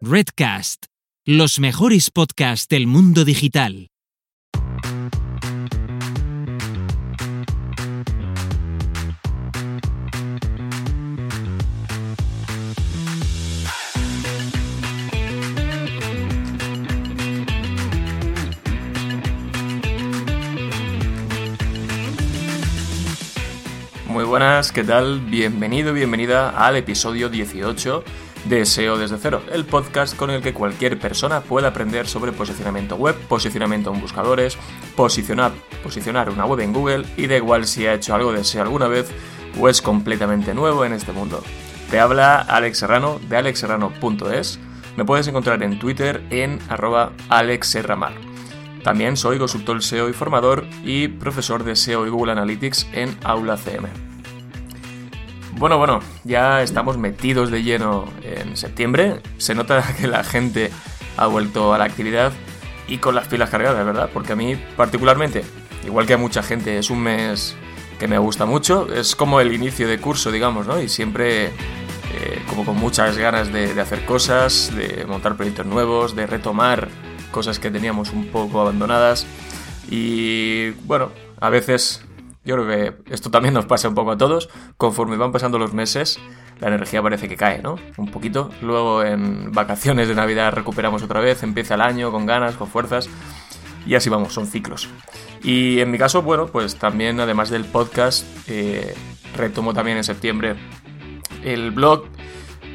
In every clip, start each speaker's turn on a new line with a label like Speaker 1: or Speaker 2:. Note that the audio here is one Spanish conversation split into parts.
Speaker 1: Redcast, los mejores podcasts del mundo digital.
Speaker 2: Muy buenas, ¿qué tal? Bienvenido, bienvenida al episodio 18 de SEO desde cero, el podcast con el que cualquier persona puede aprender sobre posicionamiento web, posicionamiento en buscadores, posicionar, posicionar una web en Google y da igual si ha hecho algo de SEO alguna vez o es completamente nuevo en este mundo. Te habla Alex Serrano de alexserrano.es. Me puedes encontrar en Twitter en arroba alexserramar. También soy consultor SEO y formador y profesor de SEO y Google Analytics en Aula CM. Bueno, bueno, ya estamos metidos de lleno en septiembre. Se nota que la gente ha vuelto a la actividad y con las pilas cargadas, ¿verdad? Porque a mí particularmente, igual que a mucha gente, es un mes que me gusta mucho. Es como el inicio de curso, digamos, ¿no? Y siempre eh, como con muchas ganas de, de hacer cosas, de montar proyectos nuevos, de retomar cosas que teníamos un poco abandonadas. Y bueno, a veces yo creo que esto también nos pasa un poco a todos. Conforme van pasando los meses, la energía parece que cae, ¿no? Un poquito. Luego en vacaciones de Navidad recuperamos otra vez, empieza el año con ganas, con fuerzas. Y así vamos, son ciclos. Y en mi caso, bueno, pues también además del podcast, eh, retomo también en septiembre el blog.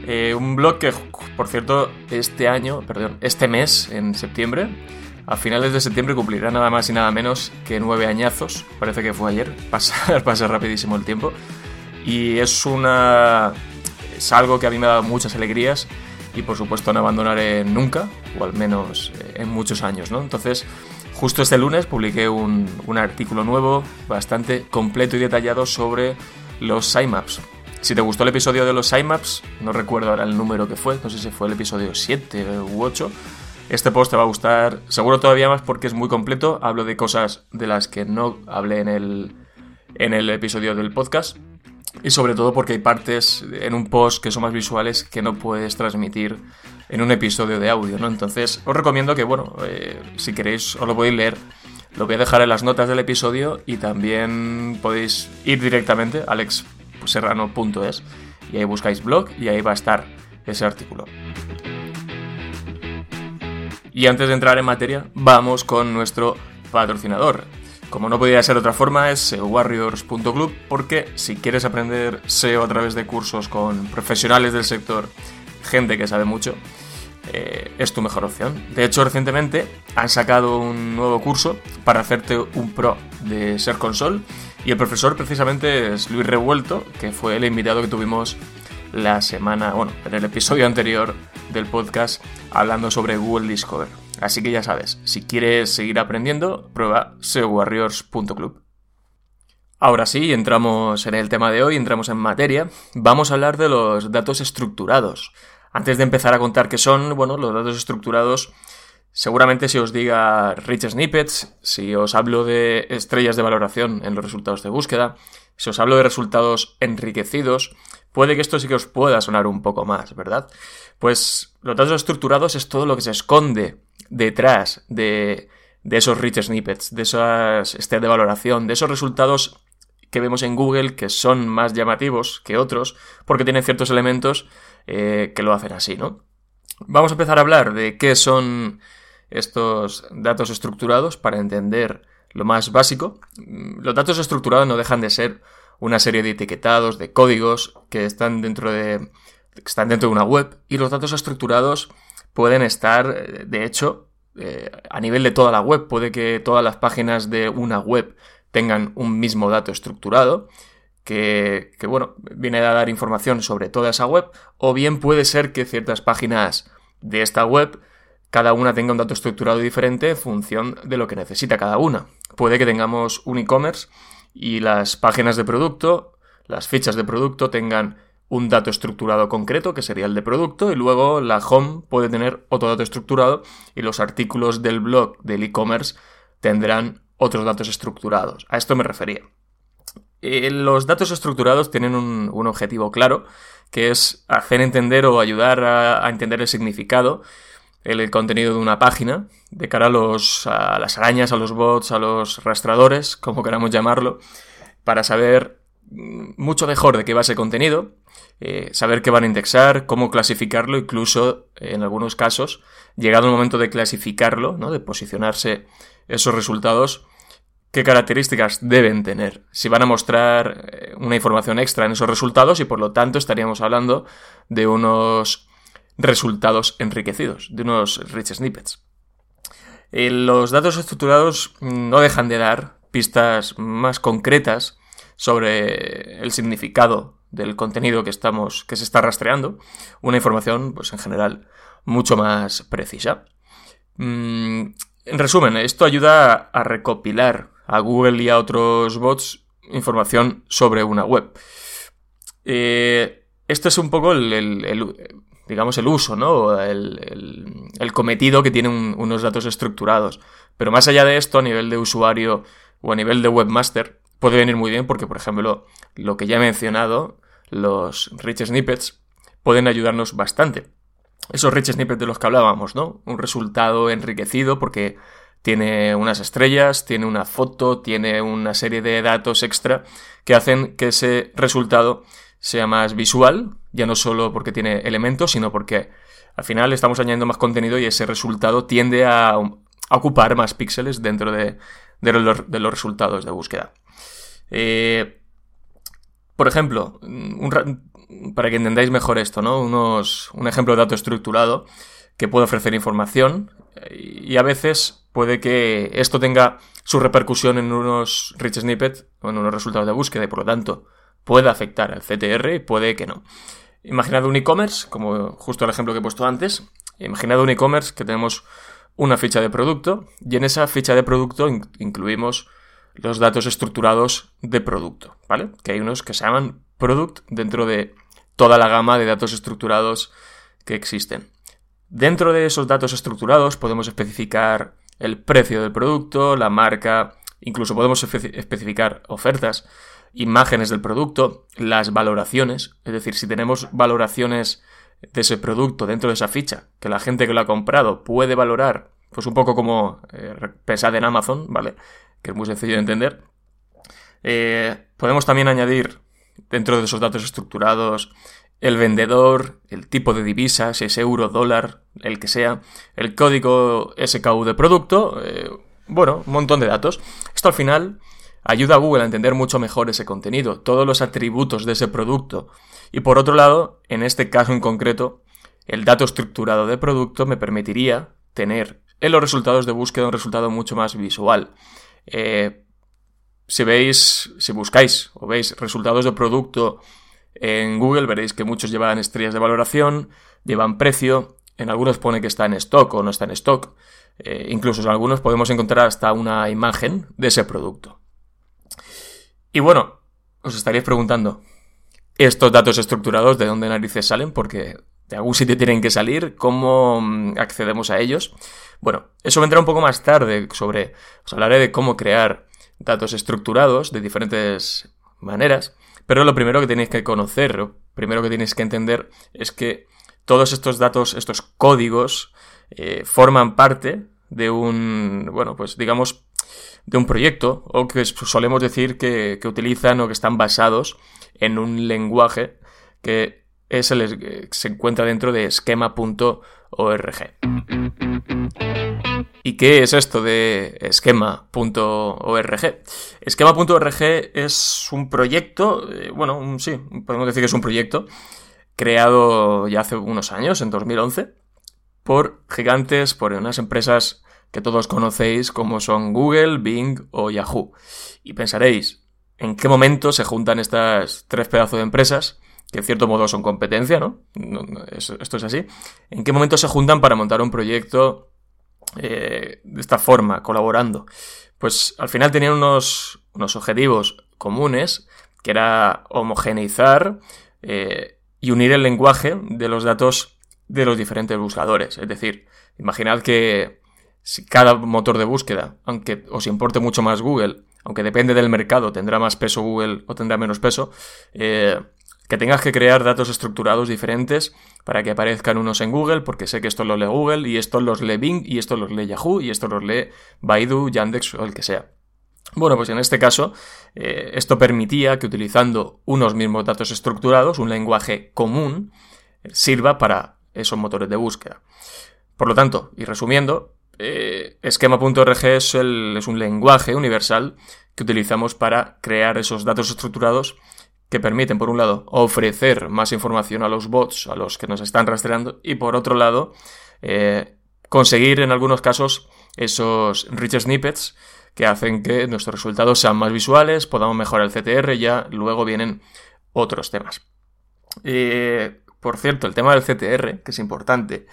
Speaker 2: Eh, un blog que, por cierto, este año, perdón, este mes, en septiembre, a finales de septiembre cumplirá nada más y nada menos que nueve añazos. Parece que fue ayer. Pasa, pasa rapidísimo el tiempo. Y es una. Es algo que a mí me ha dado muchas alegrías. Y por supuesto no abandonaré nunca. O al menos eh, en muchos años, ¿no? Entonces. Justo este lunes publiqué un, artículo nuevo, bastante completo y detallado sobre los sitemaps. Si te gustó el episodio de los sitemaps, no recuerdo ahora el número que fue, no sé si fue el episodio 7 u 8, este post te va a gustar seguro todavía más porque es muy completo. Hablo de cosas de las que no hablé en el, en el episodio del podcast. Y sobre todo porque hay partes en un post que son más visuales que no puedes transmitir en un episodio de audio, ¿no? Entonces os recomiendo que, bueno, eh, si queréis os lo podéis leer. Lo voy a dejar en las notas del episodio y también podéis ir directamente a alexserrano.es y ahí buscáis blog y ahí va a estar ese artículo. Y antes de entrar en materia, vamos con nuestro patrocinador. Como no podía ser de otra forma, es seowarriors.club porque si quieres aprender SEO a través de cursos con profesionales del sector, gente que sabe mucho, eh, es tu mejor opción. De hecho, recientemente han sacado un nuevo curso para hacerte un pro de Ser Console y el profesor precisamente es Luis Revuelto, que fue el invitado que tuvimos la semana, bueno, en el episodio anterior del podcast hablando sobre Google Discover. Así que ya sabes, si quieres seguir aprendiendo, prueba seowarriors.club. Ahora sí, entramos en el tema de hoy, entramos en materia. Vamos a hablar de los datos estructurados. Antes de empezar a contar qué son, bueno, los datos estructurados, seguramente si os diga rich snippets, si os hablo de estrellas de valoración en los resultados de búsqueda, si os hablo de resultados enriquecidos, puede que esto sí que os pueda sonar un poco más, ¿verdad? Pues los datos estructurados es todo lo que se esconde detrás de, esos rich snippets, de esas estrellas de valoración, de esos resultados que vemos en Google que son más llamativos que otros porque tienen ciertos elementos eh, que lo hacen así, ¿no? Vamos a empezar a hablar de qué son estos datos estructurados para entender lo más básico. Los datos estructurados no dejan de ser una serie de etiquetados, de códigos que están dentro de, están dentro de una web y los datos estructurados pueden estar, de hecho, eh, a nivel de toda la web. Puede que todas las páginas de una web tengan un mismo dato estructurado, que, que, bueno, viene a dar información sobre toda esa web, o bien puede ser que ciertas páginas de esta web, cada una tenga un dato estructurado diferente en función de lo que necesita cada una. Puede que tengamos un e-commerce y las páginas de producto, las fichas de producto tengan un dato estructurado concreto, que sería el de producto, y luego la home puede tener otro dato estructurado y los artículos del blog del e-commerce tendrán otros datos estructurados. A esto me refería. Eh, los datos estructurados tienen un, un objetivo claro, que es hacer entender o ayudar a, entender el significado, el, contenido de una página, de cara a, los, a las arañas, a los bots, a los rastradores, como queramos llamarlo, para saber mucho mejor de qué va ese contenido, eh, saber qué van a indexar, cómo clasificarlo, incluso en algunos casos, llegado el momento de clasificarlo, ¿no? de posicionarse esos resultados, qué características deben tener, si van a mostrar eh, una información extra en esos resultados y por lo tanto estaríamos hablando de unos resultados enriquecidos, de unos rich snippets. Eh, los datos estructurados no dejan de dar pistas más concretas sobre el significado del contenido que estamos que se está rastreando, una información pues en general mucho más precisa. Mm, en resumen, esto ayuda a recopilar a Google y a otros bots información sobre una web. Eh, es un poco el, digamos, el uso, ¿no? El, cometido que tienen unos datos estructurados. Pero más allá de esto, a nivel de usuario o a nivel de webmaster, puede venir muy bien porque, por ejemplo, lo que ya he mencionado, los rich snippets, pueden ayudarnos bastante. Esos rich snippets de los que hablábamos, ¿no? Un resultado enriquecido porque tiene unas estrellas, tiene una foto, tiene una serie de datos extra que hacen que ese resultado sea más visual, ya no solo porque tiene elementos, sino porque al final estamos añadiendo más contenido y ese resultado tiende a, ocupar más píxeles dentro de, los, resultados de búsqueda. Eh, por ejemplo, para que entendáis mejor esto, ¿no? un ejemplo de dato estructurado que puede ofrecer información y a veces puede que esto tenga su repercusión en unos rich snippets o en unos resultados de búsqueda y por lo tanto puede afectar al CTR y puede que no. Imaginad un e-commerce, como justo el ejemplo que he puesto antes, imaginad un e-commerce que tenemos una ficha de producto y en esa ficha de producto incluimos los datos estructurados de producto, ¿vale? Que hay unos que se llaman product dentro de toda la gama de datos estructurados que existen. Dentro de esos datos estructurados podemos especificar el precio del producto, la marca, incluso podemos especificar ofertas, imágenes del producto, las valoraciones, es decir, si tenemos valoraciones de ese producto dentro de esa ficha, que la gente que lo ha comprado puede valorar, pues un poco como eh, en Amazon, ¿vale? Que es muy sencillo de entender. Eh, podemos también añadir dentro de esos datos estructurados el vendedor, el tipo de divisa, si es euro, dólar, el que sea, el código SKU de producto, eh, bueno, un montón de datos. Esto al final ayuda a Google a entender mucho mejor ese contenido, todos los atributos de ese producto. Y por otro lado, en este caso en concreto, el dato estructurado de producto me permitiría tener en los resultados de búsqueda un resultado mucho más visual. Eh, si veis, si buscáis o veis resultados de producto en Google veréis que muchos llevan estrellas de valoración, llevan precio, en algunos pone que está en stock o no está en stock. Eh, incluso en algunos podemos encontrar hasta una imagen de ese producto. Y bueno, os estaréis preguntando, ¿estos datos estructurados de dónde narices salen? Porque de algún sitio tienen que salir, ¿cómo mm, accedemos a ellos? Bueno, eso vendrá un poco más tarde sobre, os hablaré de cómo crear datos estructurados de diferentes maneras. Pero lo primero que tenéis que conocer, lo primero que tenéis que entender es que todos estos datos, estos códigos, eh, forman parte de un, bueno, pues digamos, de un proyecto, o que solemos decir que, utilizan o que están basados en un lenguaje que es el, se encuentra dentro de esquema.org. ¿Y qué es esto de esquema.org? Esquema.org es un proyecto, eh, bueno, sí, podemos decir que es un proyecto creado ya hace unos años, en 2011, por gigantes, por unas empresas que todos conocéis como son Google, Bing o Yahoo. Y pensaréis, ¿en qué momento se juntan estas tres pedazos de empresas? que en cierto modo son competencia, ¿no? esto es así. ¿En qué momento se juntan para montar un proyecto eh, de esta forma, colaborando, pues al final tenían unos, unos objetivos comunes, que era homogeneizar eh, y unir el lenguaje de los datos de los diferentes buscadores. Es decir, imaginad que si cada motor de búsqueda, aunque os importe mucho más Google, aunque depende del mercado, tendrá más peso Google o tendrá menos peso, eh, que tengas que crear datos estructurados diferentes para que aparezcan unos en Google, porque sé que esto lo lee Google y esto los lee Bing y esto los lee Yahoo y esto los lee Baidu, Yandex o el que sea. Bueno, pues en este caso, eh, esto permitía que utilizando unos mismos datos estructurados, un lenguaje común, sirva para esos motores de búsqueda. Por lo tanto, y resumiendo, eh, esquema.org es, es un lenguaje universal que utilizamos para crear esos datos estructurados que permiten, por un lado, ofrecer más información a los bots, a los que nos están rastreando, y por otro lado, eh, conseguir en algunos casos esos rich snippets que hacen que nuestros resultados sean más visuales, podamos mejorar el CTR, ya luego vienen otros temas. Eh, por cierto, el tema del CTR, que es importante,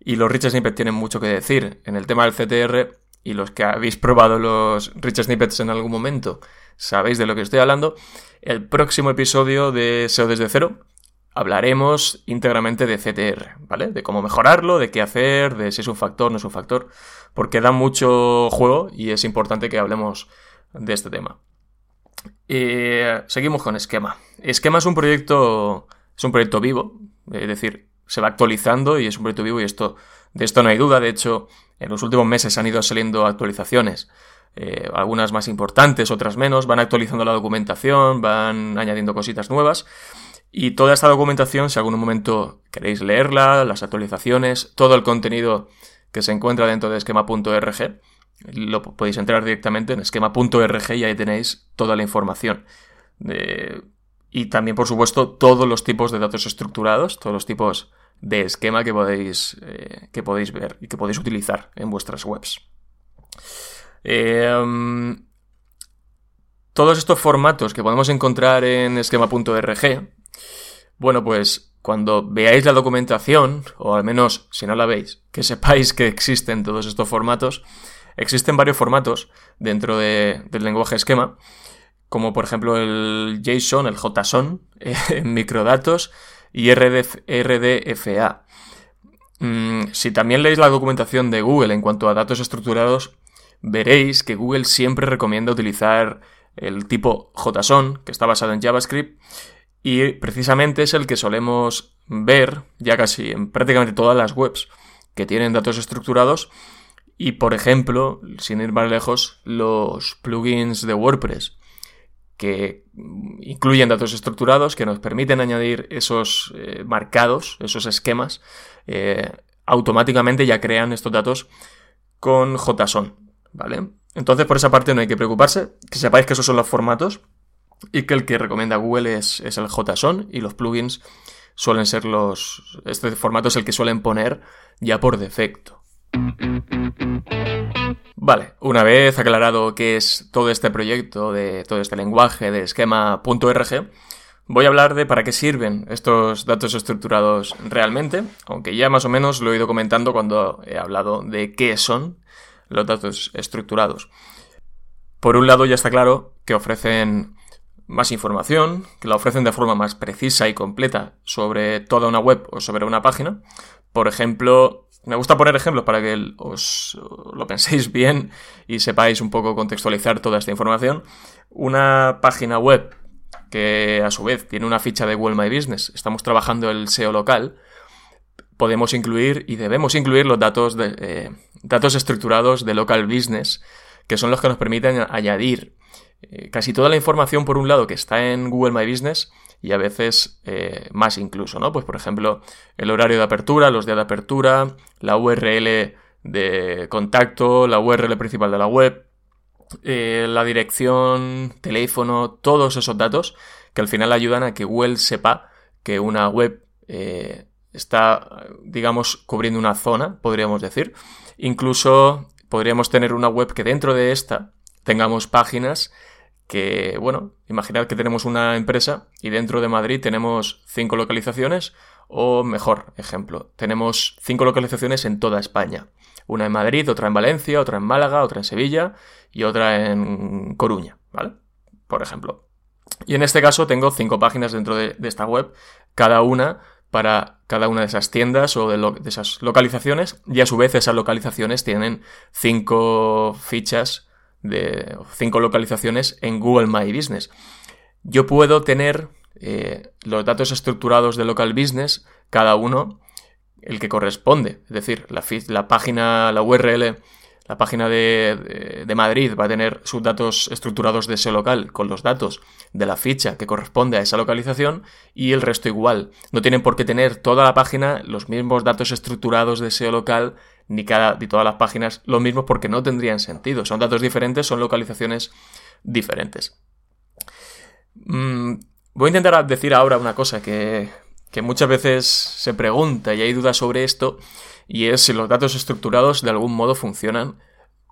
Speaker 2: y los rich snippets tienen mucho que decir en el tema del CTR, y los que habéis probado los rich snippets en algún momento, sabéis de lo que estoy hablando, el próximo episodio de SEO desde cero hablaremos íntegramente de CTR, ¿vale? De cómo mejorarlo, de qué hacer, de si es un factor, no es un factor, porque da mucho juego y es importante que hablemos de este tema. seguimos con Esquema. Esquema es un proyecto, es un proyecto vivo, es decir, se va actualizando y es un proyecto vivo y esto, de esto no hay duda. De hecho, en los últimos meses han ido saliendo actualizaciones eh, algunas más importantes, otras menos, van actualizando la documentación, van añadiendo cositas nuevas. Y toda esta documentación, si algún momento queréis leerla, las actualizaciones, todo el contenido que se encuentra dentro de esquema.org, lo podéis entrar directamente en esquema.org y ahí tenéis toda la información. Y también, por supuesto, todos los tipos de datos estructurados, todos los tipos de esquema que podéis, eh, que podéis ver y que podéis utilizar en vuestras webs. Em, todos estos formatos que podemos encontrar en esquema.org, bueno, pues cuando veáis la documentación, o al menos si no la veis, que sepáis que existen todos estos formatos, existen varios formatos dentro del lenguaje esquema, como por ejemplo el JSON, el JSON, en microdatos y RDFA. Mm, si también leéis la documentación de Google en cuanto a datos estructurados, veréis que Google siempre recomienda utilizar el tipo JSON, que está basado en JavaScript, y precisamente es el que solemos ver ya casi en prácticamente todas las webs que tienen datos estructurados y, por ejemplo, sin ir más lejos, los plugins de WordPress que incluyen datos estructurados que nos permiten añadir esos eh, marcados, esos esquemas, eh, automáticamente ya crean estos datos con JSON. ¿vale? Entonces, por esa parte no hay que preocuparse, que sepáis que esos son los formatos y que el que recomienda Google es, el JSON y los plugins suelen ser los... Este formato es el que suelen poner ya por defecto. Vale, una vez aclarado qué es todo este proyecto, de todo este lenguaje de esquema.org, voy a hablar de para qué sirven estos datos estructurados realmente, aunque ya más o menos lo he ido comentando cuando he hablado de qué son los datos estructurados. Por un lado ya está claro que ofrecen más información, que la ofrecen de forma más precisa y completa sobre toda una web o sobre una página. Por ejemplo, me gusta poner ejemplos para que os lo penséis bien y sepáis un poco contextualizar toda esta información. Una página web que a su vez tiene una ficha de Google My Business, estamos trabajando el SEO local, podemos incluir y debemos incluir los datos, de, eh, datos estructurados de local business, que son los que nos permiten añadir eh, casi toda la información, por un lado, que está en Google My Business y a veces eh, más incluso, ¿no? Pues, por ejemplo, el horario de apertura, los días de apertura, la URL de contacto, la URL principal de la web, la dirección, teléfono, todos esos datos que al final ayudan a que Google sepa que una web está, digamos, cubriendo una zona, podríamos decir. Incluso podríamos tener una web que dentro de esta tengamos páginas que, bueno, imaginad que tenemos una empresa y dentro de Madrid tenemos cinco localizaciones o mejor ejemplo, tenemos cinco localizaciones en toda España. Una en Madrid, otra en Valencia, otra en Málaga, otra en Sevilla y otra en Coruña, ¿vale? Por ejemplo. Y en este caso tengo cinco páginas dentro de, de esta web, cada una para cada una de esas tiendas o de, esas localizaciones y a su vez esas localizaciones tienen cinco fichas de cinco localizaciones en Google My Business. Yo puedo tener eh, los datos estructurados de local business, cada uno el que corresponde. Es decir, la, página, la URL, la página de, de, Madrid va a tener sus datos estructurados de ese local con los datos de la ficha que corresponde a esa localización y el resto igual. No tienen por qué tener toda la página los mismos datos estructurados de ese local ni cada ni todas las páginas lo mismo porque no tendrían sentido. Son datos diferentes, son localizaciones diferentes. Mm, voy a intentar decir ahora una cosa que, que muchas veces se pregunta y hay dudas sobre esto, y es si los datos estructurados de algún modo funcionan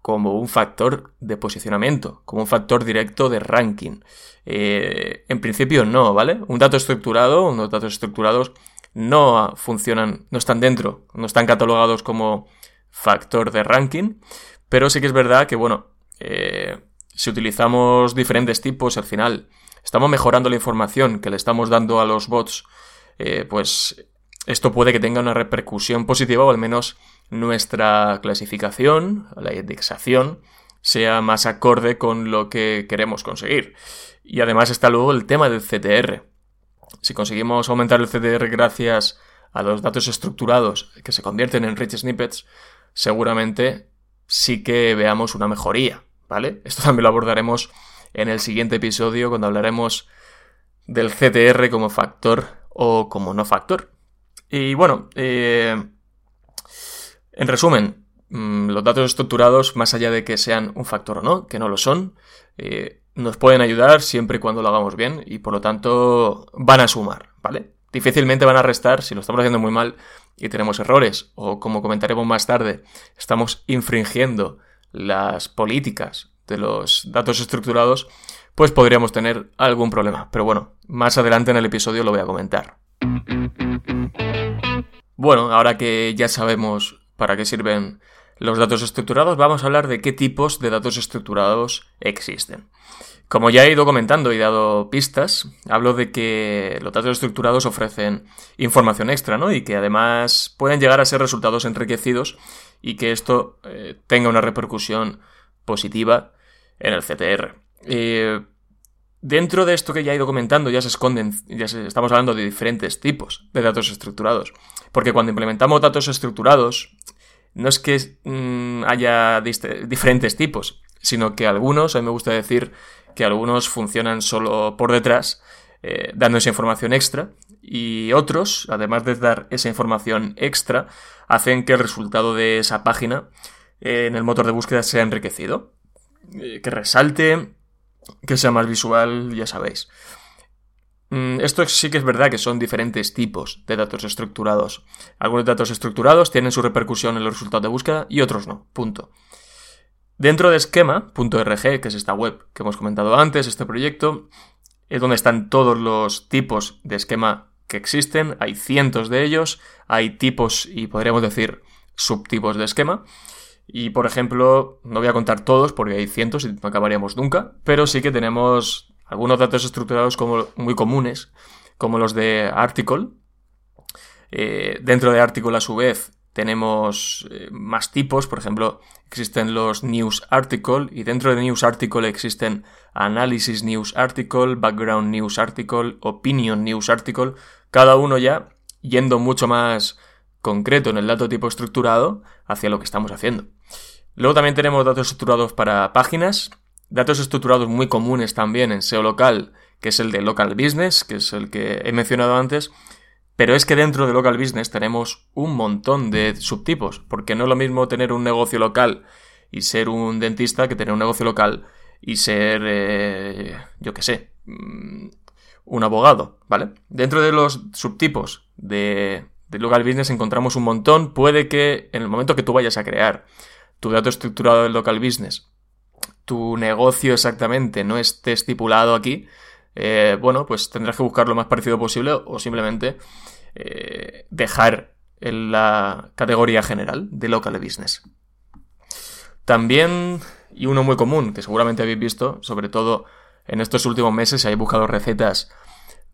Speaker 2: como un factor de posicionamiento, como un factor directo de ranking. Eh, en principio no, ¿vale? Un dato estructurado, unos datos estructurados no funcionan, no están dentro, no están catalogados como factor de ranking, pero sí que es verdad que, bueno, eh, si utilizamos diferentes tipos, al final estamos mejorando la información que le estamos dando a los bots, eh, pues esto puede que tenga una repercusión positiva o al menos nuestra clasificación, la indexación, sea más acorde con lo que queremos conseguir. Y además está luego el tema del CTR. Si conseguimos aumentar el CTR gracias a los datos estructurados que se convierten en rich snippets, seguramente sí que veamos una mejoría, ¿vale? Esto también lo abordaremos en el siguiente episodio cuando hablaremos del CTR como factor o como no factor. Y bueno, eh, en resumen, mm, los datos estructurados, más allá de que sean un factor o no, que no lo son, eh, nos pueden ayudar siempre y cuando lo hagamos bien y por lo tanto van a sumar, ¿vale? Difícilmente van a restar si lo estamos haciendo muy mal y tenemos errores o como comentaremos más tarde, estamos infringiendo las políticas de los datos estructurados, pues podríamos tener algún problema. Pero bueno, más adelante en el episodio lo voy a comentar. Bueno, ahora que ya sabemos para qué sirven los datos estructurados, vamos a hablar de qué tipos de datos estructurados existen. Como ya he ido comentando y dado pistas, hablo de que los datos estructurados ofrecen información extra, ¿no? Y que además pueden llegar a ser resultados enriquecidos y que esto eh, tenga una repercusión positiva en el CTR. Eh, Dentro de esto que ya he ido comentando, ya se esconden, ya estamos hablando de diferentes tipos de datos estructurados. Porque cuando implementamos datos estructurados, no es que mm, haya diferentes tipos, sino que algunos, a mí me gusta decir que algunos funcionan solo por detrás, eh, dando esa información extra, y otros, además de dar esa información extra, hacen que el resultado de esa página eh, en el motor de búsqueda sea enriquecido, eh, que resalte que sea más visual, ya sabéis. Mm, esto sí que es verdad que son diferentes tipos de datos estructurados. Algunos datos estructurados tienen su repercusión en los resultados de búsqueda y otros no. Punto. Dentro de esquema.rg, que es esta web que hemos comentado antes, este proyecto, es donde están todos los tipos de esquema que existen. Hay cientos de ellos. Hay tipos y podríamos decir subtipos de esquema. Y por ejemplo, no voy a contar todos porque hay cientos y no acabaríamos nunca, pero sí que tenemos algunos datos estructurados como muy comunes, como los de article. Eh, dentro de article, a su vez, tenemos eh, más tipos, por ejemplo, existen los news article y dentro de news article existen analysis news article, background news article, opinion news article, cada uno ya yendo mucho más concreto en el dato tipo estructurado hacia lo que estamos haciendo. Luego también tenemos datos estructurados para páginas, datos estructurados muy comunes también en SEO local, que es el de local business, que es el que he mencionado antes, pero es que dentro de local business tenemos un montón de subtipos, porque no es lo mismo tener un negocio local y ser un dentista que tener un negocio local y ser, eh, yo qué sé, mm, un abogado, ¿vale? Dentro de los subtipos de de local business encontramos un montón. Puede que en el momento que tú vayas a crear tu dato estructurado del local business, tu negocio exactamente no esté estipulado aquí, eh, bueno, pues tendrás que buscar lo más parecido posible o simplemente eh, dejar en la categoría general de local business. También, y uno muy común que seguramente habéis visto, sobre todo en estos últimos meses, si habéis buscado recetas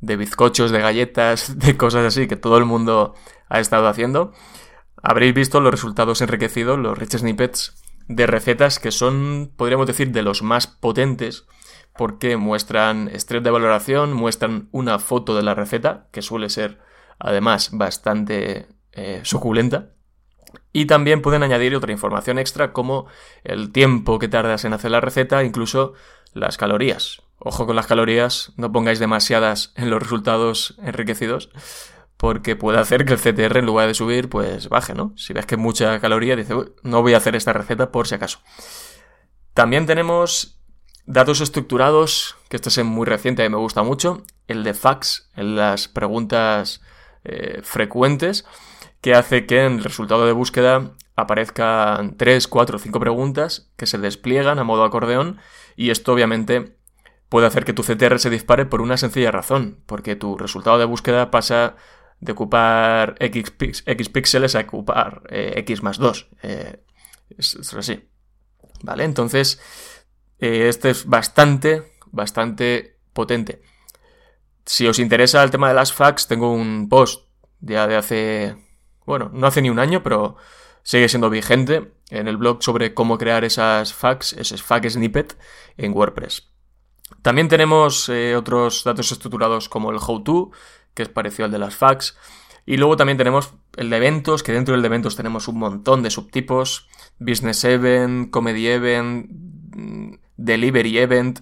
Speaker 2: de bizcochos, de galletas, de cosas así que todo el mundo ha estado haciendo, habréis visto los resultados enriquecidos, los rich snippets de recetas que son, podríamos decir, de los más potentes porque muestran estrés de valoración, muestran una foto de la receta, que suele ser además bastante eh, suculenta. Y también pueden añadir otra información extra como el tiempo que tardas en hacer la receta, incluso las calorías. Ojo con las calorías, no pongáis demasiadas en los resultados enriquecidos, porque puede hacer que el CTR en lugar de subir, pues baje, ¿no? Si ves que mucha caloría, dice, no voy a hacer esta receta por si acaso. También tenemos datos estructurados, que este es muy reciente y me gusta mucho, el de fax, en las preguntas eh, frecuentes, que hace que en el resultado de búsqueda aparezcan 3, 4 o 5 preguntas que se despliegan a modo acordeón y esto obviamente puede hacer que tu CTR se dispare por una sencilla razón, porque tu resultado de búsqueda pasa de ocupar X, píxeles a ocupar eh, X más 2. Eh, es, así. ¿Vale? Entonces, eh, este es bastante, bastante potente. Si os interesa el tema de las fax, tengo un post ya de hace, bueno, no hace ni un año, pero sigue siendo vigente en el blog sobre cómo crear esas fax, ese fax snippet en WordPress. También tenemos otros datos estructurados como el how-to, que es parecido al de las fax. Y luego también tenemos el de eventos, que dentro del de eventos tenemos un montón de subtipos. Business Event, Comedy Event, mm, Delivery Event,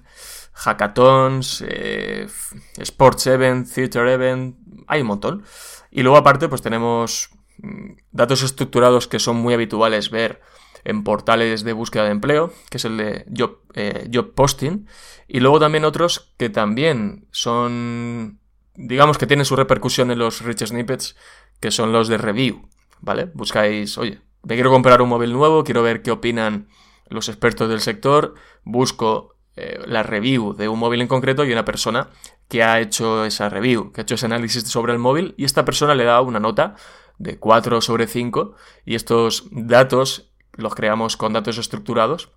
Speaker 2: Hackathons, eh, Sports Event, Theater Event, hay un montón. Y luego aparte pues tenemos mm, datos estructurados que son muy habituales ver en portales de búsqueda de empleo, que es el de job, eh, job posting. Y luego también otros que también son digamos que tiene su repercusión en los rich snippets, que son los de review, ¿vale? Buscáis, oye, me quiero comprar un móvil nuevo, quiero ver qué opinan los expertos del sector, busco eh, la review de un móvil en concreto y una persona que ha hecho esa review, que ha hecho ese análisis sobre el móvil y esta persona le da una nota de 4 sobre 5 y estos datos los creamos con datos estructurados.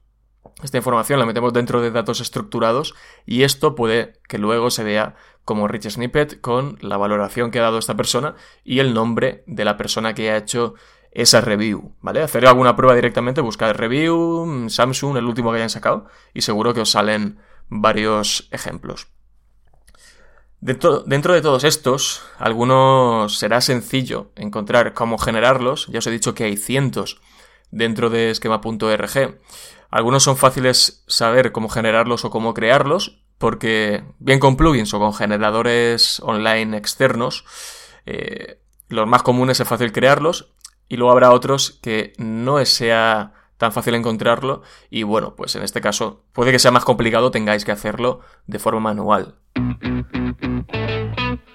Speaker 2: Esta información la metemos dentro de datos estructurados y esto puede que luego se vea como rich snippet con la valoración que ha dado esta persona y el nombre de la persona que ha hecho esa review, ¿vale? Hacer alguna prueba directamente, buscar review, Samsung, el último que hayan sacado, y seguro que os salen varios ejemplos. Dentro, dentro, de todos estos, algunos será sencillo encontrar cómo generarlos. Ya os he dicho que hay cientos dentro de esquema.org. Algunos son fáciles saber cómo generarlos o cómo crearlos, porque bien con plugins o con generadores online externos, eh, los más comunes es fácil crearlos y luego habrá otros que no sea tan fácil encontrarlo y bueno, pues en este caso puede que sea más complicado, tengáis que hacerlo de forma manual.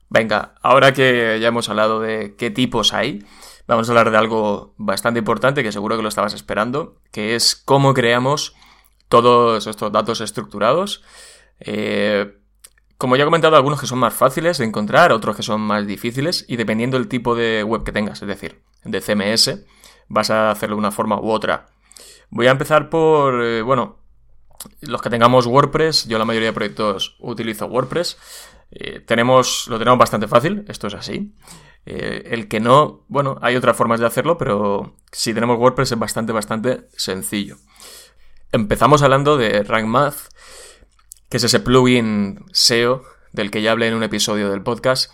Speaker 2: Venga, ahora que ya hemos hablado de qué tipos hay, vamos a hablar de algo bastante importante que seguro que lo estabas esperando, que es cómo creamos todos estos datos estructurados eh, como ya he comentado, algunos que son más fáciles de encontrar, otros que son más difíciles, y dependiendo del tipo de web que tengas, es decir, de CMS, vas a hacerlo de una forma u otra. Voy a empezar por, eh, bueno, los que tengamos WordPress, yo la mayoría de proyectos utilizo WordPress. Eh, tenemos, lo tenemos bastante fácil, esto es así. El que no, bueno, hay otras formas de hacerlo, pero si tenemos WordPress es bastante, bastante sencillo. Empezamos hablando de Rank Math que es ese plugin SEO del que ya hablé en un episodio del podcast,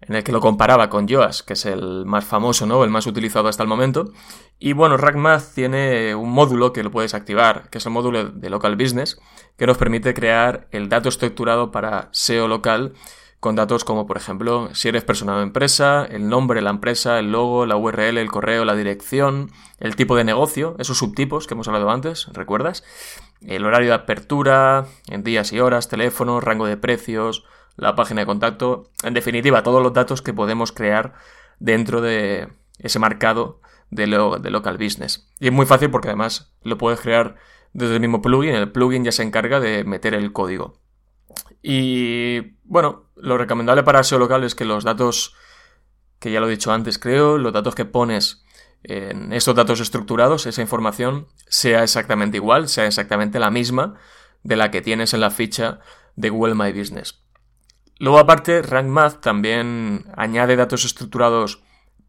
Speaker 2: en el que lo comparaba con Yoast, que es el más famoso, ¿no? El más utilizado hasta el momento. Y bueno, RankMath tiene un módulo que lo puedes activar, que es el módulo de Local Business, que nos permite crear el dato estructurado para SEO local con datos como, por ejemplo, si eres persona o empresa, el nombre de la empresa, el logo, la URL, el correo, la dirección, el tipo de negocio, esos subtipos que hemos hablado antes, ¿recuerdas? El horario de apertura, en días y horas, teléfono, rango de precios, la página de contacto, en definitiva, todos los datos que podemos crear dentro de ese marcado de, de local business. Y es muy fácil porque además lo puedes crear desde el mismo plugin, el plugin ya se encarga de meter el código. Y bueno, lo recomendable para SEO local es que los datos, que ya lo he dicho antes creo, los datos que pones en estos datos estructurados, esa información sea exactamente igual, sea exactamente la misma de la que tienes en la ficha de Google My Business. Luego aparte, RankMath también añade datos estructurados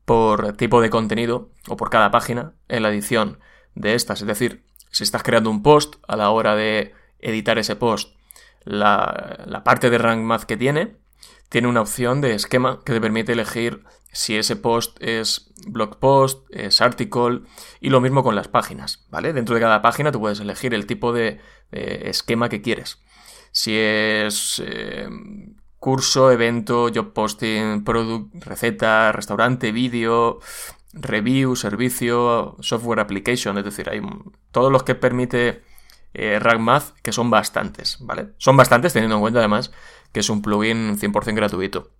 Speaker 2: por tipo de contenido o por cada página en la edición de estas. Es decir, si estás creando un post, a la hora de editar ese post la, parte de Rank Math que tiene, tiene una opción de esquema que te permite elegir si ese post es blog post, es article y lo mismo con las páginas, ¿vale? Dentro de cada página tú puedes elegir el tipo de, esquema que quieres. Si es eh, curso, evento, job posting, product, receta, restaurante, vídeo, review, servicio, software application, es decir, hay todos los que permite eh, RankMath, que son bastantes, ¿vale? Son bastantes teniendo en cuenta además que es un plugin 100% gratuito.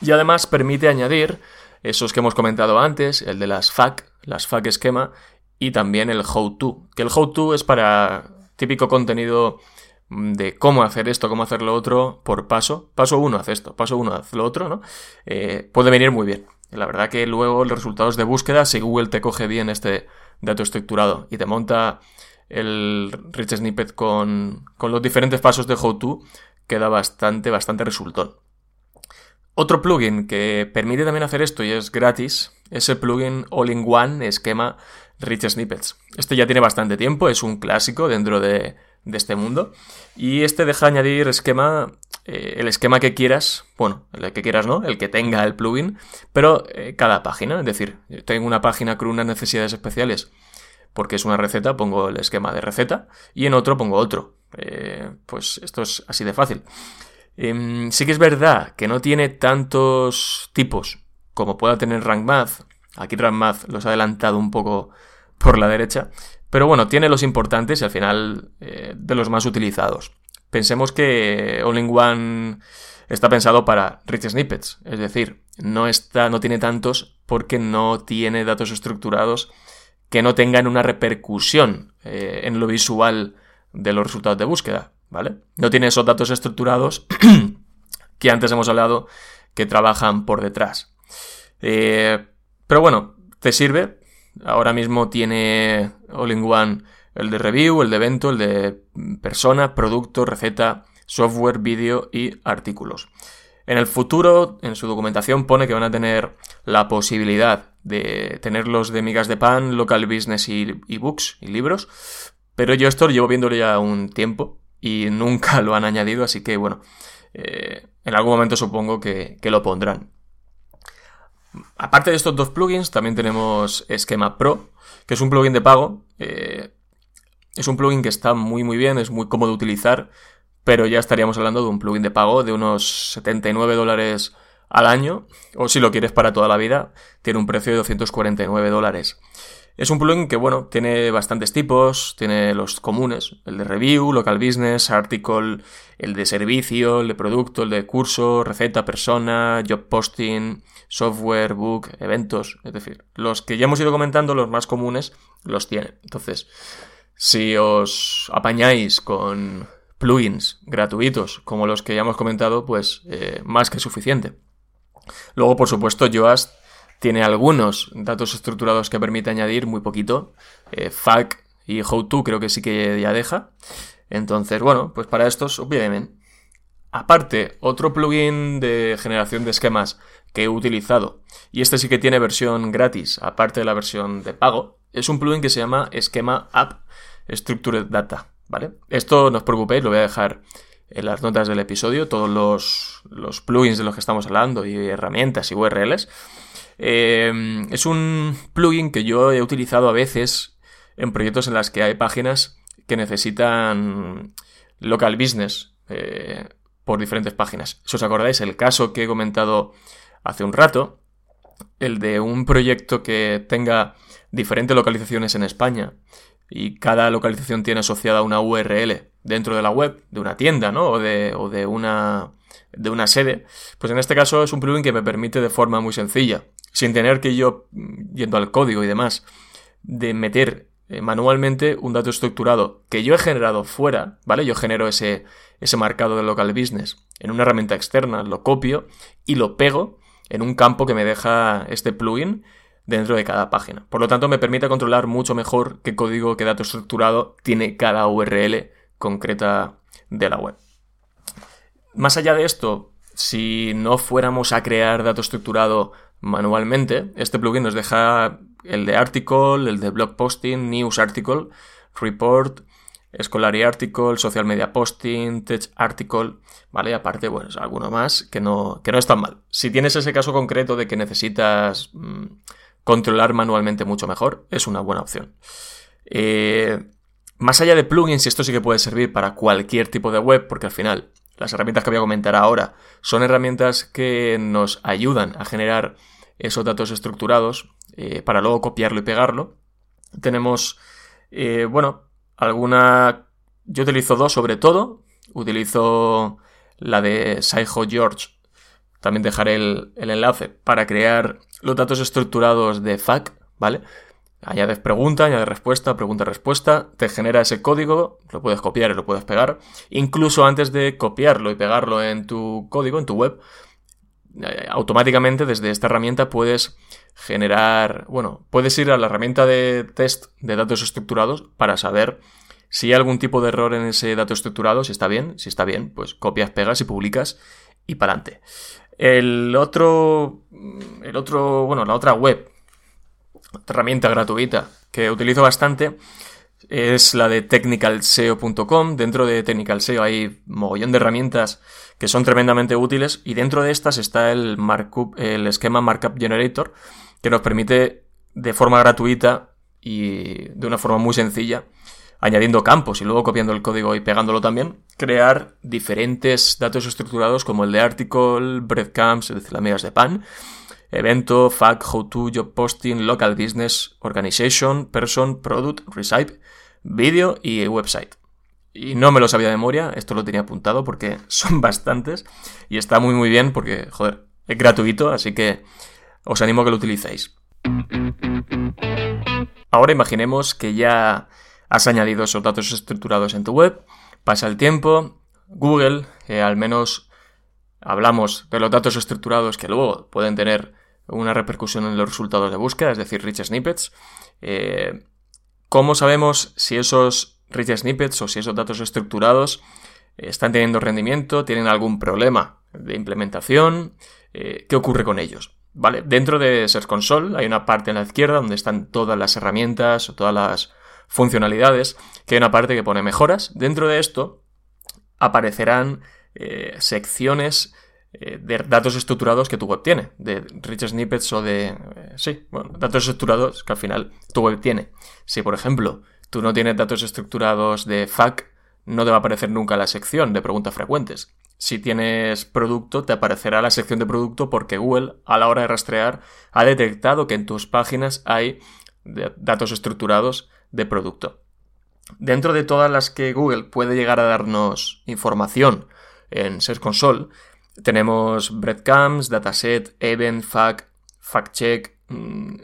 Speaker 2: Y además permite añadir esos que hemos comentado antes, el de las FAQ, las FAQ esquema, y también el how-to, que el how-to es para típico contenido mm, de cómo hacer esto, cómo hacer lo otro por paso. Paso uno, haz esto, paso uno, haz lo otro, ¿no? Eh, puede venir muy bien. La verdad que luego los resultados de búsqueda, si Google te coge bien este dato estructurado y te monta el rich snippet con, con los diferentes pasos de how-to, queda bastante, bastante resultón. Otro plugin que permite también hacer esto y es gratis es el plugin All-in-One Esquema Rich Snippets. Este ya tiene bastante tiempo, es un clásico dentro de, de este mundo. Y este deja añadir esquema, eh, el esquema que quieras, bueno, el que quieras, ¿no? El que tenga el plugin, pero eh, cada página. Es decir, tengo una página con unas necesidades especiales porque es una receta, pongo el esquema de receta y en otro pongo otro. Eh, pues esto es así de fácil. Em, sí que es verdad que no tiene tantos tipos como pueda tener Rank Math. Aquí Rank Math los ha adelantado un poco por la derecha. Pero bueno, tiene los importantes y al final eh, de los más utilizados. Pensemos que All-in-One está pensado para rich snippets, es decir, no, está, no tiene tantos porque no tiene datos estructurados que no tengan una repercusión eh, en lo visual de los resultados de búsqueda. ¿vale? No tiene esos datos estructurados que antes hemos hablado que trabajan por detrás. Eh, pero bueno, te sirve. Ahora mismo tiene All-in-One el de review, el de evento, el de persona, producto, receta, software, vídeo y artículos. En el futuro, en su documentación pone que van a tener la posibilidad de tener los de migas de pan, local business y ebooks y libros, pero yo esto lo llevo viéndolo ya un tiempo y nunca lo han añadido, así que bueno, eh, en algún momento supongo que, lo pondrán. Aparte de estos dos plugins, también tenemos Schema Pro, que es un plugin de pago. Eh, es un plugin que está muy muy bien, es muy cómodo de utilizar, pero ya estaríamos hablando de un plugin de pago de unos 79 dólares al año, o si lo quieres para toda la vida, tiene un precio de 249 dólares. Es un plugin que, bueno, tiene bastantes tipos, tiene los comunes, el de review, local business, article, el de servicio, el de producto, el de curso, receta, persona, job posting, software, book, eventos, es decir, los que ya hemos ido comentando, los más comunes, los tiene. Entonces, si os apañáis con plugins gratuitos como los que ya hemos comentado, pues eh, más que suficiente. Luego, por supuesto, Yoast tiene algunos datos estructurados que permite añadir, muy poquito. Eh, FAQ y HowTo creo que sí que ya deja. Entonces, bueno, pues para estos, obviamente. Aparte, otro plugin de generación de esquemas que he utilizado, y este sí que tiene versión gratis, aparte de la versión de pago, es un plugin que se llama Esquema App Structured Data, ¿vale? Esto no os preocupéis, lo voy a dejar en las notas del episodio, todos los, los plugins de los que estamos hablando y herramientas y URLs. Eh, es un plugin que yo he utilizado a veces en proyectos en las que hay páginas que necesitan local business eh, por diferentes páginas. Si os acordáis, el caso que he comentado hace un rato, el de un proyecto que tenga diferentes localizaciones en España y cada localización tiene asociada una URL dentro de la web, de una tienda, ¿no? O de, o de una de una sede, pues en este caso es un plugin que me permite de forma muy sencilla sin tener que yo, yendo al código y demás, de meter eh, manualmente un dato estructurado que yo he generado fuera, ¿vale? Yo genero ese, ese marcado de local business en una herramienta externa, lo copio y lo pego en un campo que me deja este plugin dentro de cada página. Por lo tanto, me permite controlar mucho mejor qué código, qué dato estructurado tiene cada URL concreta de la web. Más allá de esto, si no fuéramos a crear dato estructurado manualmente, este plugin nos deja el de article, el de blog posting, news article, report, Scholarly Article, Social Media Posting, Tech Article, ¿vale? aparte, bueno, alguno más que no, que no es tan mal. Si tienes ese caso concreto de que necesitas mm, controlar manualmente mucho mejor, es una buena opción. Eh, más allá de plugins, y esto sí que puede servir para cualquier tipo de web, porque al final las herramientas que voy a comentar ahora son herramientas que nos ayudan a generar esos datos estructurados eh, para luego copiarlo y pegarlo. Tenemos, eh, bueno, alguna... Yo utilizo dos sobre todo. Utilizo la de Saiho George. También dejaré el, el enlace para crear los datos estructurados de FAQ, ¿vale? Añades pregunta, añades respuesta, pregunta, respuesta, te genera ese código, lo puedes copiar y lo puedes pegar. Incluso antes de copiarlo y pegarlo en tu código, en tu web, eh, automáticamente desde esta herramienta puedes generar, bueno, puedes ir a la herramienta de test de datos estructurados para saber si hay algún tipo de error en ese dato estructurado, si está bien, si está bien, pues copias, pegas y publicas y para adelante. El otro, el otro, bueno, la otra web, herramienta gratuita que utilizo bastante es la de technicalseo.com. Dentro de technicalseo hay mogollón de herramientas que son tremendamente útiles y dentro de estas está el markup, el esquema Markup Generator que nos permite de forma gratuita y de una forma muy sencilla añadiendo campos y luego copiando el código y pegándolo también, crear diferentes datos estructurados como el de article, breadcrumbs, es decir, medias de pan, evento, fact, how to, job posting, local business, organization, person, product, recipe, vídeo y website. Y no me lo sabía de memoria, esto lo tenía apuntado porque son bastantes y está muy muy bien porque, joder, es gratuito, así que os animo a que lo utilicéis. Ahora imaginemos que ya has añadido esos datos estructurados en tu web, pasa el tiempo, Google, al menos hablamos de los datos estructurados que luego pueden tener una repercusión en los resultados de búsqueda, es decir, rich snippets. Eh, ¿Cómo sabemos si esos rich snippets o si esos datos estructurados están teniendo rendimiento, tienen algún problema de implementación? Eh, ¿Qué ocurre con ellos? ¿Vale? Dentro de Search Console hay una parte en la izquierda donde están todas las herramientas o todas las funcionalidades, que hay una parte que pone mejoras. Dentro de esto aparecerán eh, secciones eh, de datos estructurados que tu web tiene, de rich snippets o de... Eh, sí, bueno, datos estructurados que al final tu web tiene. Si, por ejemplo, tú no tienes datos estructurados de FAQ, no te va a aparecer nunca la sección de preguntas frecuentes. Si tienes producto, te aparecerá la sección de producto porque Google, a la hora de rastrear, ha detectado que en tus páginas hay datos estructurados de producto. Dentro de todas las que Google puede llegar a darnos información en Search Console, tenemos breadcrumbs, dataset, event, fact, fact check, mm,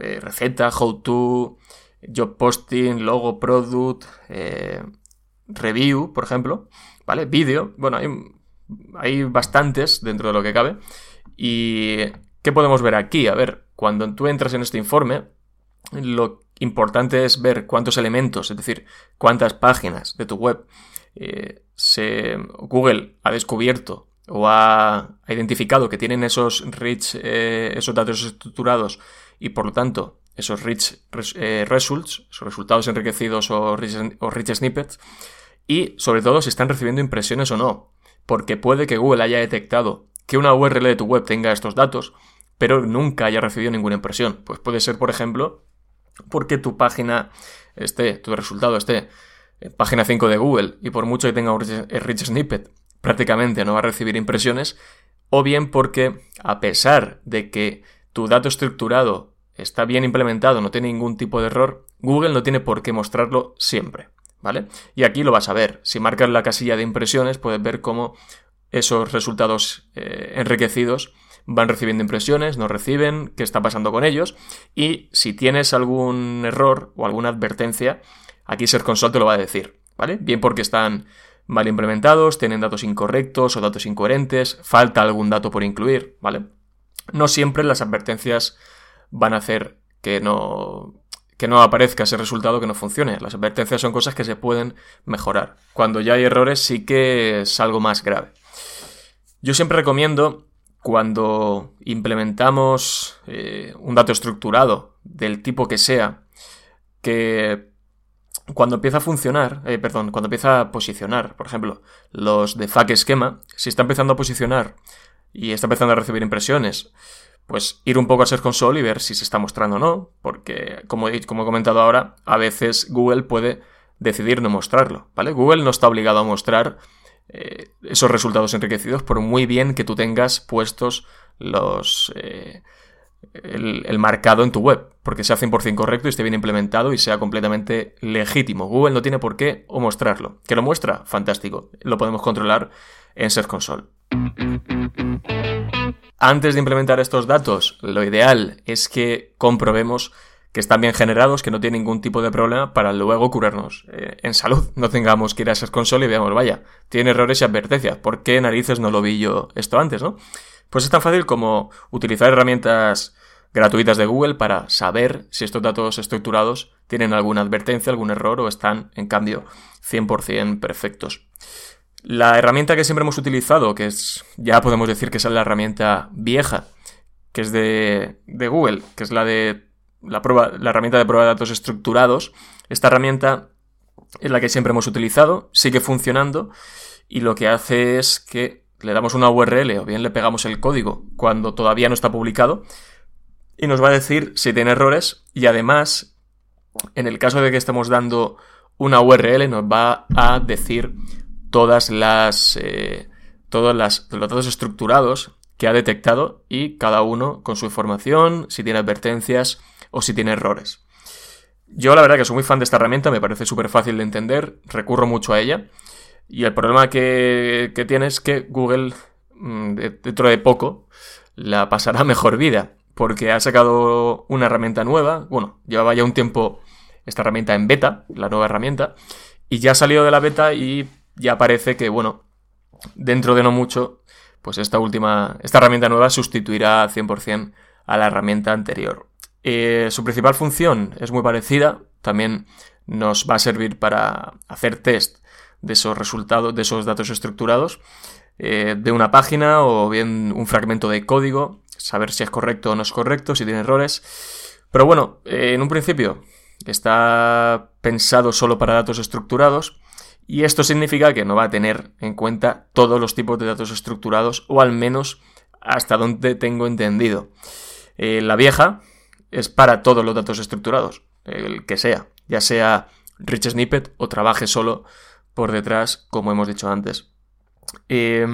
Speaker 2: eh, receta, how to, job posting, logo, product, eh, review, por ejemplo, ¿vale? Vídeo, bueno, hay, hay bastantes dentro de lo que cabe. ¿Y qué podemos ver aquí? A ver, cuando tú entras en este informe, lo importante es ver cuántos elementos, es decir, cuántas páginas de tu web eh, Google ha descubierto o ha, identificado que tienen esos rich, eh, esos datos estructurados y por lo tanto esos rich eh, results, esos resultados enriquecidos o rich snippets y sobre todo si están recibiendo impresiones o no, porque puede que Google haya detectado que una URL de tu web tenga estos datos, pero nunca haya recibido ninguna impresión. Pues puede ser, por ejemplo, porque tu página esté, tu resultado esté en página 5 de Google y por mucho que tenga un rich snippet, prácticamente no va a recibir impresiones, o bien porque a pesar de que tu dato estructurado está bien implementado, no tiene ningún tipo de error, Google no tiene por qué mostrarlo siempre, ¿vale? Y aquí lo vas a ver. Si marcas la casilla de impresiones, puedes ver cómo esos resultados eh, enriquecidos van recibiendo impresiones, no reciben, qué está pasando con ellos y si tienes algún error o alguna advertencia, aquí Search Console te lo va a decir, ¿vale? Bien porque están mal implementados, tienen datos incorrectos o datos incoherentes, falta algún dato por incluir, ¿vale? No siempre las advertencias van a hacer que no que no aparezca ese resultado que no funcione. Las advertencias son cosas que se pueden mejorar. Cuando ya hay errores sí que es algo más grave. Yo siempre recomiendo cuando implementamos eh, un dato estructurado del tipo que sea, que cuando empieza a funcionar, eh, perdón, cuando empieza a posicionar, por ejemplo, los de FAQ esquema, si está empezando a posicionar y está empezando a recibir impresiones, pues ir un poco a Search Console y ver si se está mostrando o no, porque como he, como he comentado ahora, a veces Google puede decidir no mostrarlo, ¿vale? Google no está obligado a mostrar eh, esos resultados enriquecidos por muy bien que tú tengas puestos los... Eh, el, marcado en tu web, porque sea 100% correcto y esté bien implementado y sea completamente legítimo. Google no tiene por qué o mostrarlo. ¿Que lo muestra? Fantástico. Lo podemos controlar en Search Console. Antes de implementar estos datos, lo ideal es que comprobemos que están bien generados, que no tienen ningún tipo de problema para luego curarnos eh, en salud. No tengamos que ir a Search Console y veamos, vaya, tiene errores y advertencias. ¿Por qué narices no lo vi yo esto antes, no? Pues es tan fácil como utilizar herramientas gratuitas de Google para saber si estos datos estructurados tienen alguna advertencia, algún error o están, en cambio, 100% perfectos. La herramienta que siempre hemos utilizado, que es, ya podemos decir que es la herramienta vieja, que es de Google, que es la de la, prueba, la herramienta de prueba de datos estructurados, esta herramienta es la que siempre hemos utilizado, sigue funcionando y lo que hace es que le damos una URL o bien le pegamos el código cuando todavía no está publicado y nos va a decir si tiene errores y además, en el caso de que estemos dando una URL, nos va a decir todas las, eh, todos los datos estructurados que ha detectado y cada uno con su información, si tiene advertencias o si tiene errores. Yo la verdad que soy muy fan de esta herramienta, me parece súper fácil de entender, recurro mucho a ella y el problema que, que tiene es que Google mm, dentro de poco la pasará mejor vida porque ha sacado una herramienta nueva, bueno, llevaba ya un tiempo esta herramienta en beta, la nueva herramienta, y ya ha salido de la beta y ya parece que, bueno, dentro de no mucho, pues esta última, esta herramienta nueva sustituirá 100% a la herramienta anterior. Eh, su principal función es muy parecida, también nos va a servir para hacer test de esos resultados, de esos datos estructurados eh, de una página o bien un fragmento de código saber si es correcto o no es correcto, si tiene errores. Pero bueno, eh, en un principio está pensado solo para datos estructurados y esto significa que no va a tener en cuenta todos los tipos de datos estructurados o al menos hasta donde tengo entendido. La vieja es para todos los datos estructurados, el que sea, ya sea rich snippet o trabaje solo por detrás, como hemos dicho antes. Eh,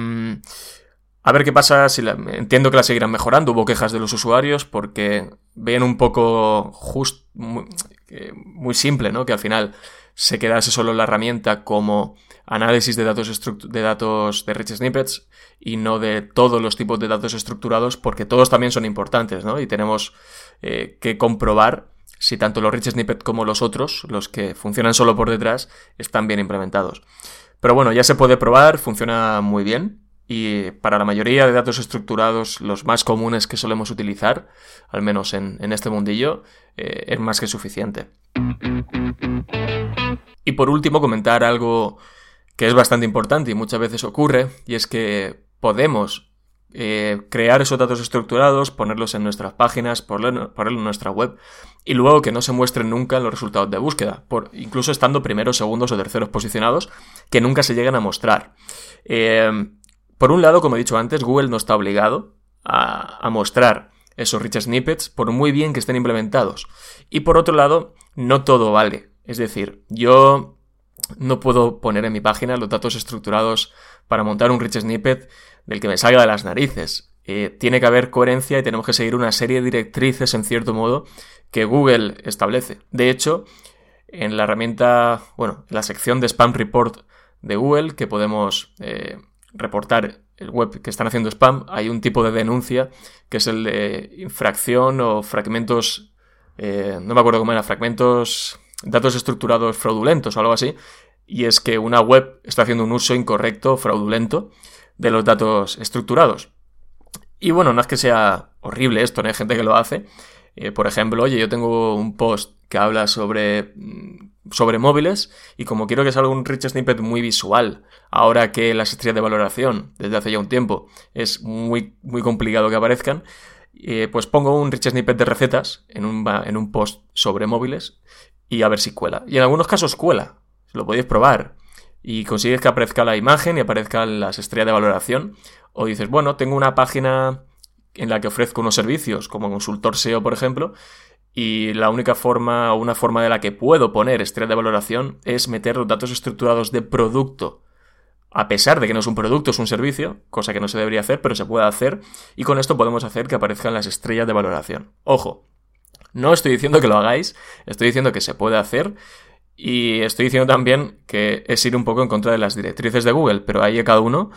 Speaker 2: a ver qué pasa si la... entiendo que la seguirán mejorando. Hubo quejas de los usuarios porque ven un poco just, muy, simple, ¿no? Que al final se quedase solo la herramienta como análisis de datos, de datos de rich snippets y no de todos los tipos de datos estructurados porque todos también son importantes, ¿no? Y tenemos eh, que comprobar si tanto los rich snippets como los otros, los que funcionan solo por detrás, están bien implementados. Pero bueno, ya se puede probar, funciona muy bien y para la mayoría de datos estructurados, los más comunes que solemos utilizar, al menos en, este mundillo, eh, es más que suficiente. Y por último, comentar algo que es bastante importante y muchas veces ocurre, y es que podemos eh, crear esos datos estructurados, ponerlos en nuestras páginas, ponerlos en nuestra web, y luego que no se muestren nunca en los resultados de búsqueda, por, incluso estando primeros, segundos o terceros posicionados, que nunca se lleguen a mostrar. Eh, por un lado, como he dicho antes, Google no está obligado a, mostrar esos rich snippets por muy bien que estén implementados. Y por otro lado, no todo vale. Es decir, yo no puedo poner en mi página los datos estructurados para montar un rich snippet del que me salga de las narices. Eh, tiene que haber coherencia y tenemos que seguir una serie de directrices, en cierto modo, que Google establece. De hecho, en la herramienta, bueno, en la sección de Spam Report de Google, que podemos eh, reportar el web que están haciendo spam, hay un tipo de denuncia que es el de infracción o fragmentos, eh, no me acuerdo cómo era, fragmentos, datos estructurados fraudulentos o algo así, y es que una web está haciendo un uso incorrecto, fraudulento, de los datos estructurados. Y bueno, no es que sea horrible esto, no hay gente que lo hace. Eh, por ejemplo, oye, yo tengo un post que habla sobre mm, sobre móviles y como quiero que salga un rich snippet muy visual, ahora que las estrellas de valoración desde hace ya un tiempo es muy, muy complicado que aparezcan, eh, pues pongo un rich snippet de recetas en un, en un post sobre móviles y a ver si cuela. Y en algunos casos cuela, lo podéis probar y consigues que aparezca la imagen y aparezcan las estrellas de valoración. O dices, bueno, tengo una página en la que ofrezco unos servicios, como consultor SEO, por ejemplo, y la única forma o una forma de la que puedo poner estrellas de valoración es meter los datos estructurados de producto. A pesar de que no es un producto, es un servicio, cosa que no se debería hacer, pero se puede hacer, y con esto podemos hacer que aparezcan las estrellas de valoración. Ojo, no estoy diciendo que lo hagáis, estoy diciendo que se puede hacer y estoy diciendo también que es ir un poco en contra de las directrices de Google, pero ahí cada uno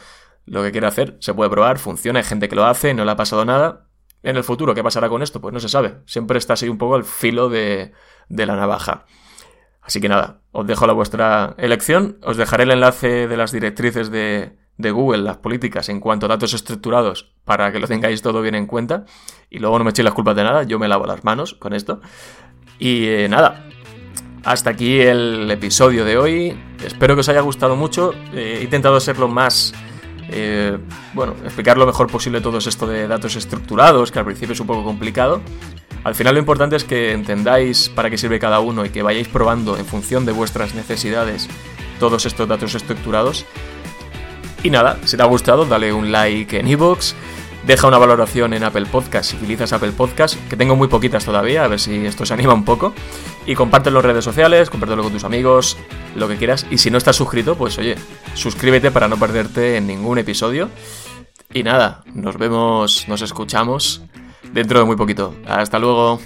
Speaker 2: lo que quiere hacer, se puede probar, funciona, hay gente que lo hace, no le ha pasado nada. En el futuro, ¿qué pasará con esto? Pues no se sabe. Siempre está así un poco al filo de, de la navaja. Así que nada, os dejo la vuestra elección. Os dejaré el enlace de las directrices de, de Google, las políticas en cuanto a datos estructurados, para que lo tengáis todo bien en cuenta. Y luego no me echéis las culpas de nada, yo me lavo las manos con esto. Y eh, nada, hasta aquí el episodio de hoy. Espero que os haya gustado mucho. Eh, he intentado ser lo más. Eh, bueno, explicar lo mejor posible todo esto de datos estructurados, que al principio es un poco complicado. Al final lo importante es que entendáis para qué sirve cada uno y que vayáis probando en función de vuestras necesidades todos estos datos estructurados. Y nada, si te ha gustado, dale un like en iVoox. Deja una valoración en Apple Podcast si utilizas Apple Podcast, que tengo muy poquitas todavía, a ver si esto se anima un poco. Y compártelo en redes sociales, compártelo con tus amigos, lo que quieras. Y si no estás suscrito, pues oye, suscríbete para no perderte en ningún episodio. Y nada, nos vemos, nos escuchamos dentro de muy poquito. Hasta luego.